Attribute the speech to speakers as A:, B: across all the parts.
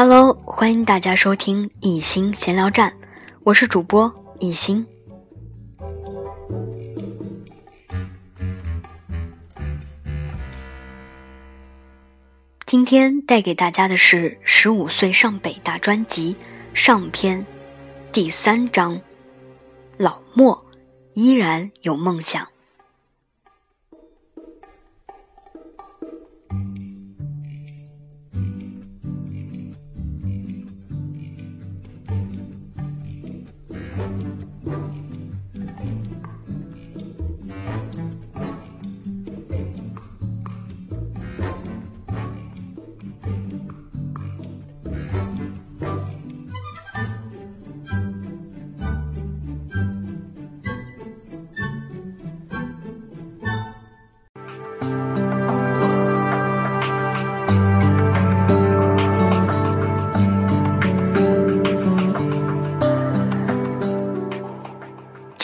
A: Hello，欢迎大家收听一心闲聊站，我是主播一心。今天带给大家的是《十五岁上北大》专辑上篇第三章：老莫依然有梦想。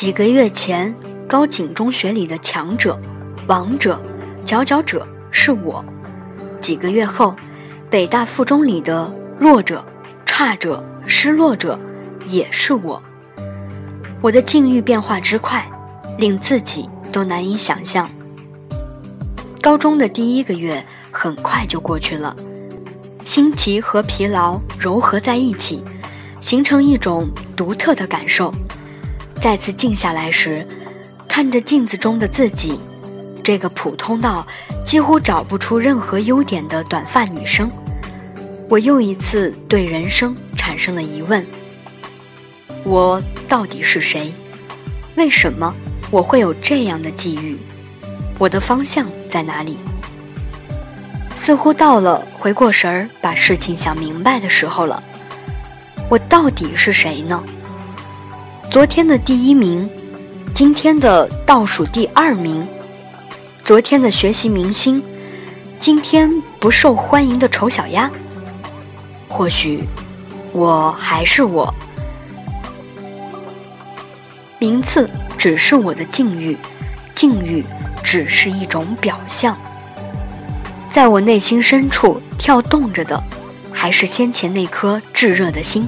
A: 几个月前，高井中学里的强者、王者、佼佼者是我；几个月后，北大附中里的弱者、差者、失落者也是我。我的境遇变化之快，令自己都难以想象。高中的第一个月很快就过去了，新奇和疲劳糅合在一起，形成一种独特的感受。再次静下来时，看着镜子中的自己，这个普通到几乎找不出任何优点的短发女生，我又一次对人生产生了疑问：我到底是谁？为什么我会有这样的际遇？我的方向在哪里？似乎到了回过神儿把事情想明白的时候了。我到底是谁呢？昨天的第一名，今天的倒数第二名，昨天的学习明星，今天不受欢迎的丑小鸭。或许，我还是我。名次只是我的境遇，境遇只是一种表象。在我内心深处跳动着的，还是先前那颗炙热的心。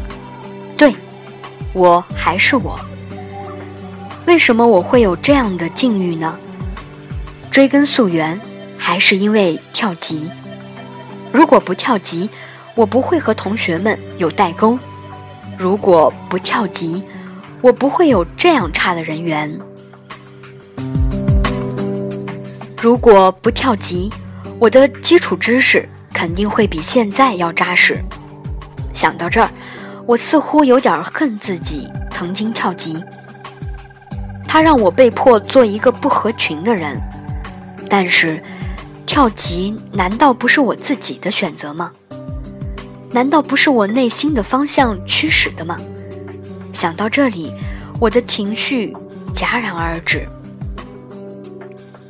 A: 我还是我，为什么我会有这样的境遇呢？追根溯源，还是因为跳级。如果不跳级，我不会和同学们有代沟；如果不跳级，我不会有这样差的人缘；如果不跳级，我的基础知识肯定会比现在要扎实。想到这儿。我似乎有点恨自己曾经跳级，他让我被迫做一个不合群的人。但是，跳级难道不是我自己的选择吗？难道不是我内心的方向驱使的吗？想到这里，我的情绪戛然而止。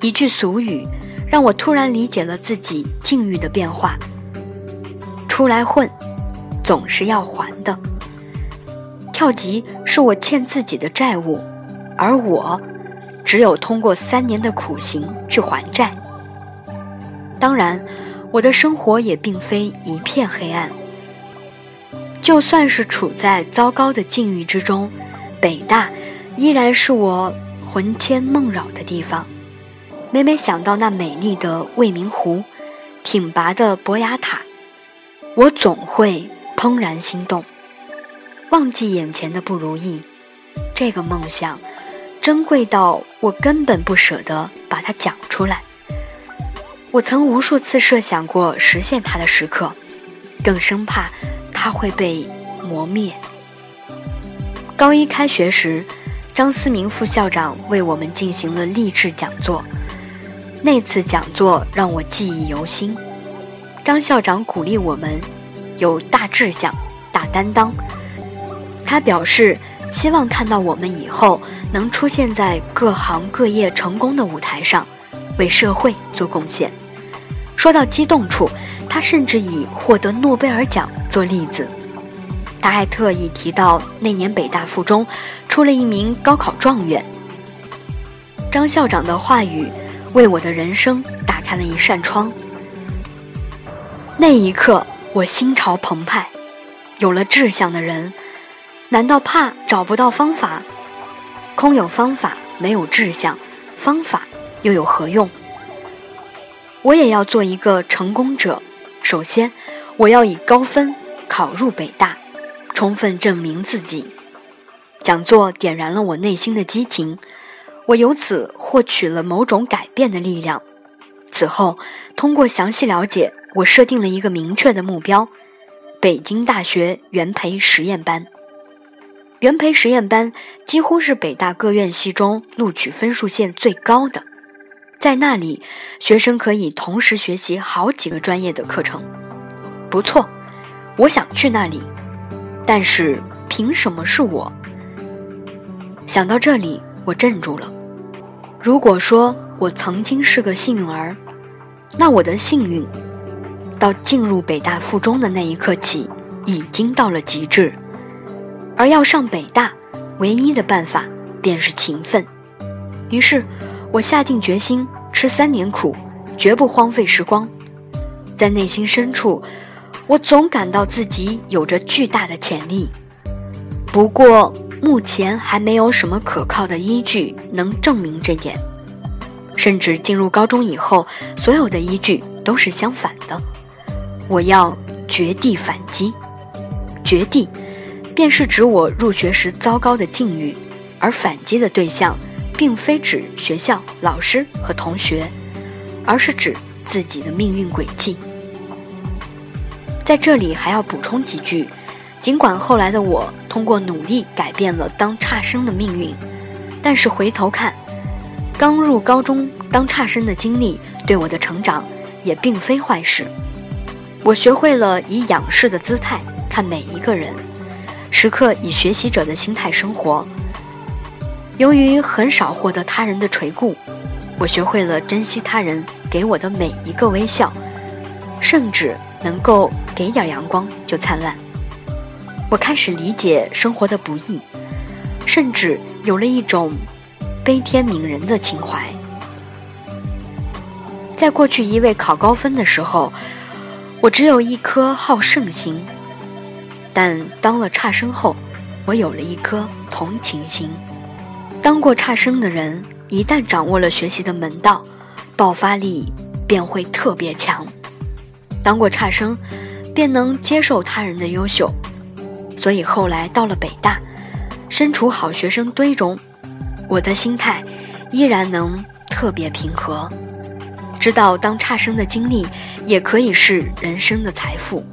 A: 一句俗语，让我突然理解了自己境遇的变化。出来混。总是要还的。跳级是我欠自己的债务，而我只有通过三年的苦行去还债。当然，我的生活也并非一片黑暗。就算是处在糟糕的境遇之中，北大依然是我魂牵梦绕的地方。每每想到那美丽的未名湖、挺拔的博雅塔，我总会。怦然心动，忘记眼前的不如意，这个梦想珍贵到我根本不舍得把它讲出来。我曾无数次设想过实现它的时刻，更生怕它会被磨灭。高一开学时，张思明副校长为我们进行了励志讲座，那次讲座让我记忆犹新。张校长鼓励我们。有大志向、大担当。他表示希望看到我们以后能出现在各行各业成功的舞台上，为社会做贡献。说到激动处，他甚至以获得诺贝尔奖做例子。他还特意提到那年北大附中出了一名高考状元。张校长的话语为我的人生打开了一扇窗。那一刻。我心潮澎湃，有了志向的人，难道怕找不到方法？空有方法，没有志向，方法又有何用？我也要做一个成功者。首先，我要以高分考入北大，充分证明自己。讲座点燃了我内心的激情，我由此获取了某种改变的力量。此后，通过详细了解，我设定了一个明确的目标：北京大学元培实验班。元培实验班几乎是北大各院系中录取分数线最高的，在那里，学生可以同时学习好几个专业的课程。不错，我想去那里，但是凭什么是我？想到这里，我镇住了。如果说我曾经是个幸运儿，那我的幸运，到进入北大附中的那一刻起，已经到了极致。而要上北大，唯一的办法便是勤奋。于是，我下定决心吃三年苦，绝不荒废时光。在内心深处，我总感到自己有着巨大的潜力。不过，目前还没有什么可靠的依据能证明这点。甚至进入高中以后，所有的依据都是相反的。我要绝地反击，绝地。便是指我入学时糟糕的境遇，而反击的对象，并非指学校、老师和同学，而是指自己的命运轨迹。在这里还要补充几句：尽管后来的我通过努力改变了当差生的命运，但是回头看，刚入高中当差生的经历对我的成长也并非坏事。我学会了以仰视的姿态看每一个人。时刻以学习者的心态生活。由于很少获得他人的垂顾，我学会了珍惜他人给我的每一个微笑，甚至能够给点阳光就灿烂。我开始理解生活的不易，甚至有了一种悲天悯人的情怀。在过去一味考高分的时候，我只有一颗好胜心。但当了差生后，我有了一颗同情心。当过差生的人，一旦掌握了学习的门道，爆发力便会特别强。当过差生，便能接受他人的优秀。所以后来到了北大，身处好学生堆中，我的心态依然能特别平和，知道当差生的经历也可以是人生的财富，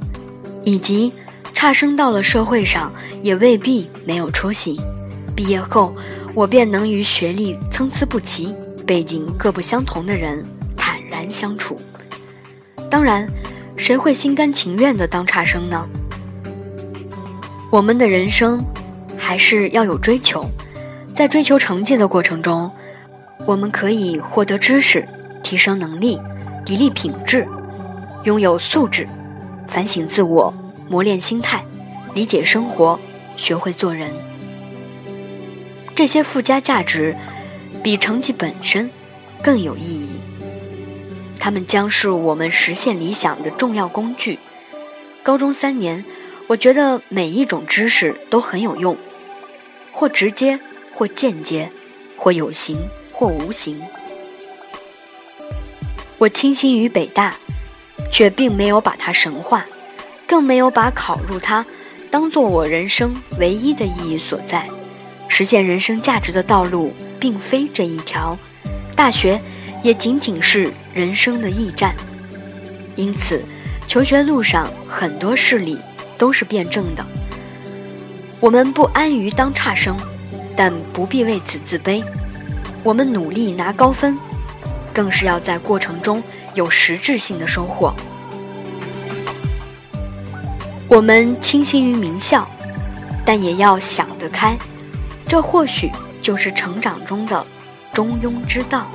A: 以及。差生到了社会上，也未必没有出息。毕业后，我便能与学历参差不齐、背景各不相同的人坦然相处。当然，谁会心甘情愿地当差生呢？我们的人生还是要有追求，在追求成绩的过程中，我们可以获得知识、提升能力、砥砺品质、拥有素质、反省自我。磨练心态，理解生活，学会做人，这些附加价值比成绩本身更有意义。它们将是我们实现理想的重要工具。高中三年，我觉得每一种知识都很有用，或直接，或间接，或有形，或无形。我倾心于北大，却并没有把它神化。更没有把考入它当做我人生唯一的意义所在。实现人生价值的道路并非这一条，大学也仅仅是人生的驿站。因此，求学路上很多事理都是辩证的。我们不安于当差生，但不必为此自卑。我们努力拿高分，更是要在过程中有实质性的收获。我们倾心于名校，但也要想得开，这或许就是成长中的中庸之道。